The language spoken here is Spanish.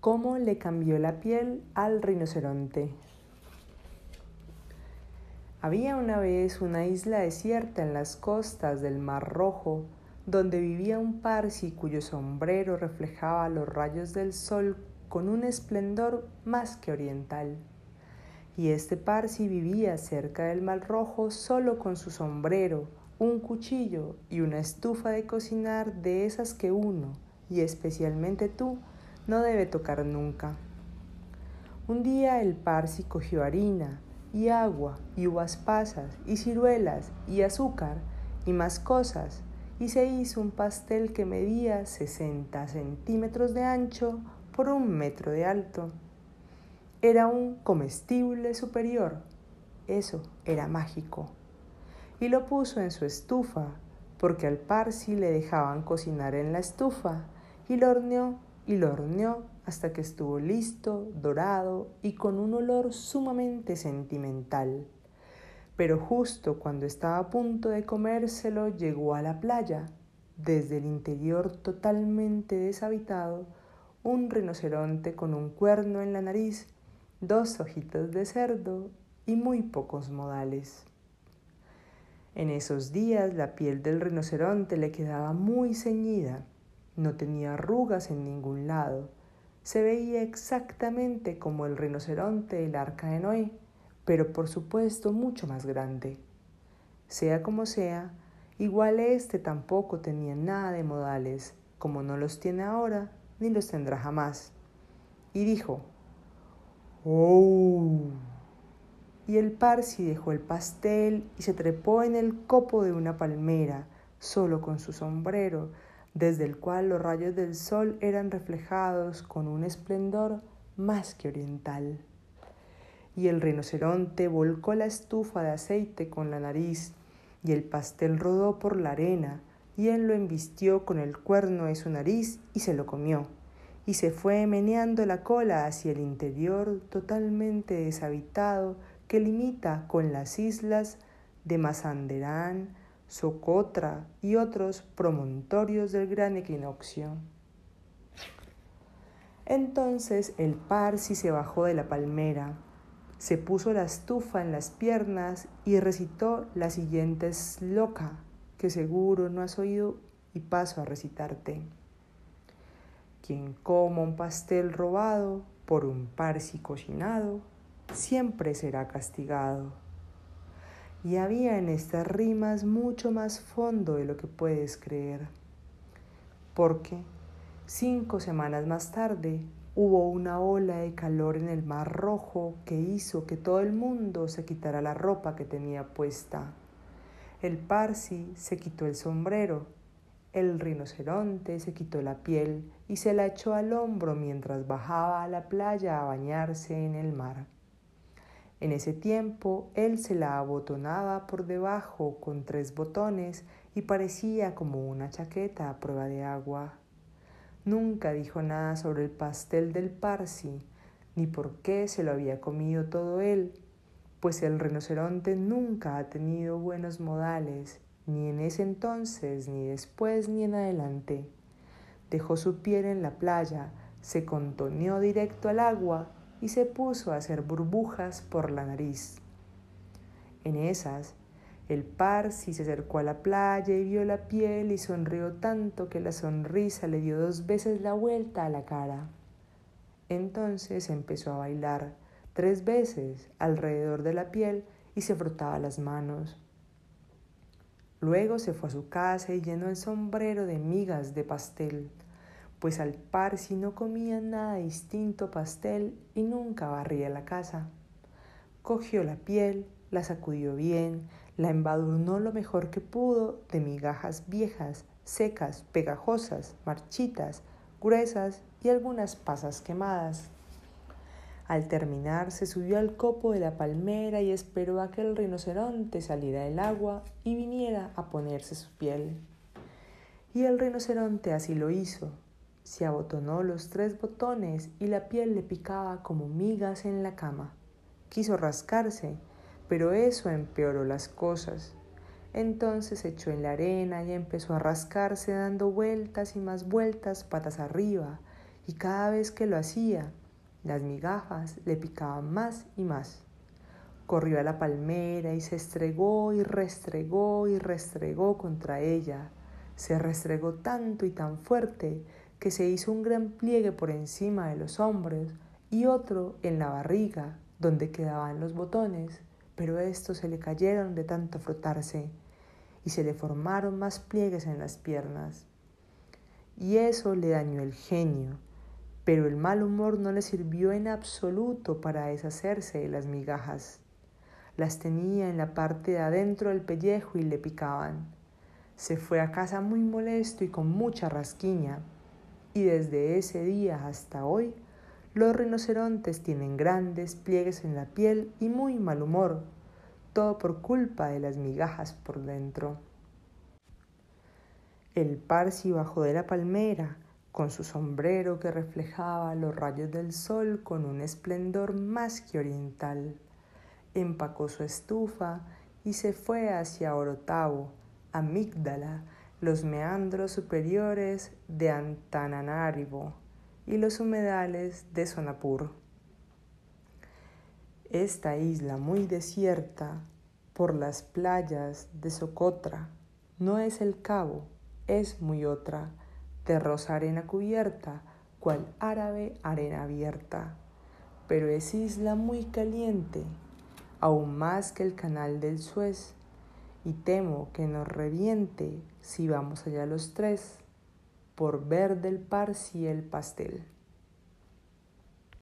cómo le cambió la piel al rinoceronte. Había una vez una isla desierta en las costas del Mar Rojo, donde vivía un parsi cuyo sombrero reflejaba los rayos del sol con un esplendor más que oriental. Y este parsi vivía cerca del Mar Rojo solo con su sombrero, un cuchillo y una estufa de cocinar de esas que uno, y especialmente tú, no debe tocar nunca. Un día el Parsi cogió harina y agua y uvas pasas y ciruelas y azúcar y más cosas y se hizo un pastel que medía 60 centímetros de ancho por un metro de alto. Era un comestible superior. Eso era mágico. Y lo puso en su estufa, porque al Parsi le dejaban cocinar en la estufa, y lo horneó y lo horneó hasta que estuvo listo, dorado y con un olor sumamente sentimental. Pero justo cuando estaba a punto de comérselo llegó a la playa, desde el interior totalmente deshabitado, un rinoceronte con un cuerno en la nariz, dos ojitos de cerdo y muy pocos modales. En esos días la piel del rinoceronte le quedaba muy ceñida no tenía arrugas en ningún lado. Se veía exactamente como el rinoceronte del arca de Noé, pero por supuesto mucho más grande. Sea como sea, igual este tampoco tenía nada de modales, como no los tiene ahora ni los tendrá jamás. Y dijo, ¡Oh! Y el Parsi dejó el pastel y se trepó en el copo de una palmera, solo con su sombrero, desde el cual los rayos del sol eran reflejados con un esplendor más que oriental. Y el rinoceronte volcó la estufa de aceite con la nariz, y el pastel rodó por la arena, y él lo embistió con el cuerno de su nariz y se lo comió, y se fue meneando la cola hacia el interior totalmente deshabitado que limita con las islas de Mazanderán, Socotra y otros promontorios del gran equinoccio. Entonces el Parsi se bajó de la palmera, se puso la estufa en las piernas y recitó la siguiente loca que seguro no has oído y paso a recitarte. Quien coma un pastel robado por un Parsi cocinado, siempre será castigado. Y había en estas rimas mucho más fondo de lo que puedes creer. Porque cinco semanas más tarde hubo una ola de calor en el Mar Rojo que hizo que todo el mundo se quitara la ropa que tenía puesta. El Parsi se quitó el sombrero, el rinoceronte se quitó la piel y se la echó al hombro mientras bajaba a la playa a bañarse en el mar. En ese tiempo él se la abotonaba por debajo con tres botones y parecía como una chaqueta a prueba de agua. Nunca dijo nada sobre el pastel del Parsi, ni por qué se lo había comido todo él, pues el rinoceronte nunca ha tenido buenos modales, ni en ese entonces, ni después, ni en adelante. Dejó su piel en la playa, se contoneó directo al agua y se puso a hacer burbujas por la nariz. En esas, el Parsi se acercó a la playa y vio la piel y sonrió tanto que la sonrisa le dio dos veces la vuelta a la cara. Entonces empezó a bailar tres veces alrededor de la piel y se frotaba las manos. Luego se fue a su casa y llenó el sombrero de migas de pastel pues al par si no comía nada distinto pastel y nunca barría la casa. Cogió la piel, la sacudió bien, la embadurnó lo mejor que pudo de migajas viejas, secas, pegajosas, marchitas, gruesas y algunas pasas quemadas. Al terminar se subió al copo de la palmera y esperó a que el rinoceronte saliera del agua y viniera a ponerse su piel. Y el rinoceronte así lo hizo, se abotonó los tres botones y la piel le picaba como migas en la cama. Quiso rascarse, pero eso empeoró las cosas. Entonces se echó en la arena y empezó a rascarse dando vueltas y más vueltas patas arriba, y cada vez que lo hacía, las migajas le picaban más y más. Corrió a la palmera y se estregó y restregó y restregó contra ella. Se restregó tanto y tan fuerte que se hizo un gran pliegue por encima de los hombros y otro en la barriga, donde quedaban los botones, pero estos se le cayeron de tanto frotarse y se le formaron más pliegues en las piernas. Y eso le dañó el genio, pero el mal humor no le sirvió en absoluto para deshacerse de las migajas. Las tenía en la parte de adentro del pellejo y le picaban. Se fue a casa muy molesto y con mucha rasquiña. Y desde ese día hasta hoy, los rinocerontes tienen grandes pliegues en la piel y muy mal humor, todo por culpa de las migajas por dentro. El parsi bajó de la palmera, con su sombrero que reflejaba los rayos del sol con un esplendor más que oriental empacó su estufa y se fue hacia Orotavo, Amígdala, los meandros superiores de Antananarivo y los humedales de Sonapur. Esta isla muy desierta por las playas de Socotra no es el cabo, es muy otra, de rosa arena cubierta, cual árabe arena abierta, pero es isla muy caliente aún más que el canal del Suez, y temo que nos reviente si vamos allá los tres, por ver del par si el pastel.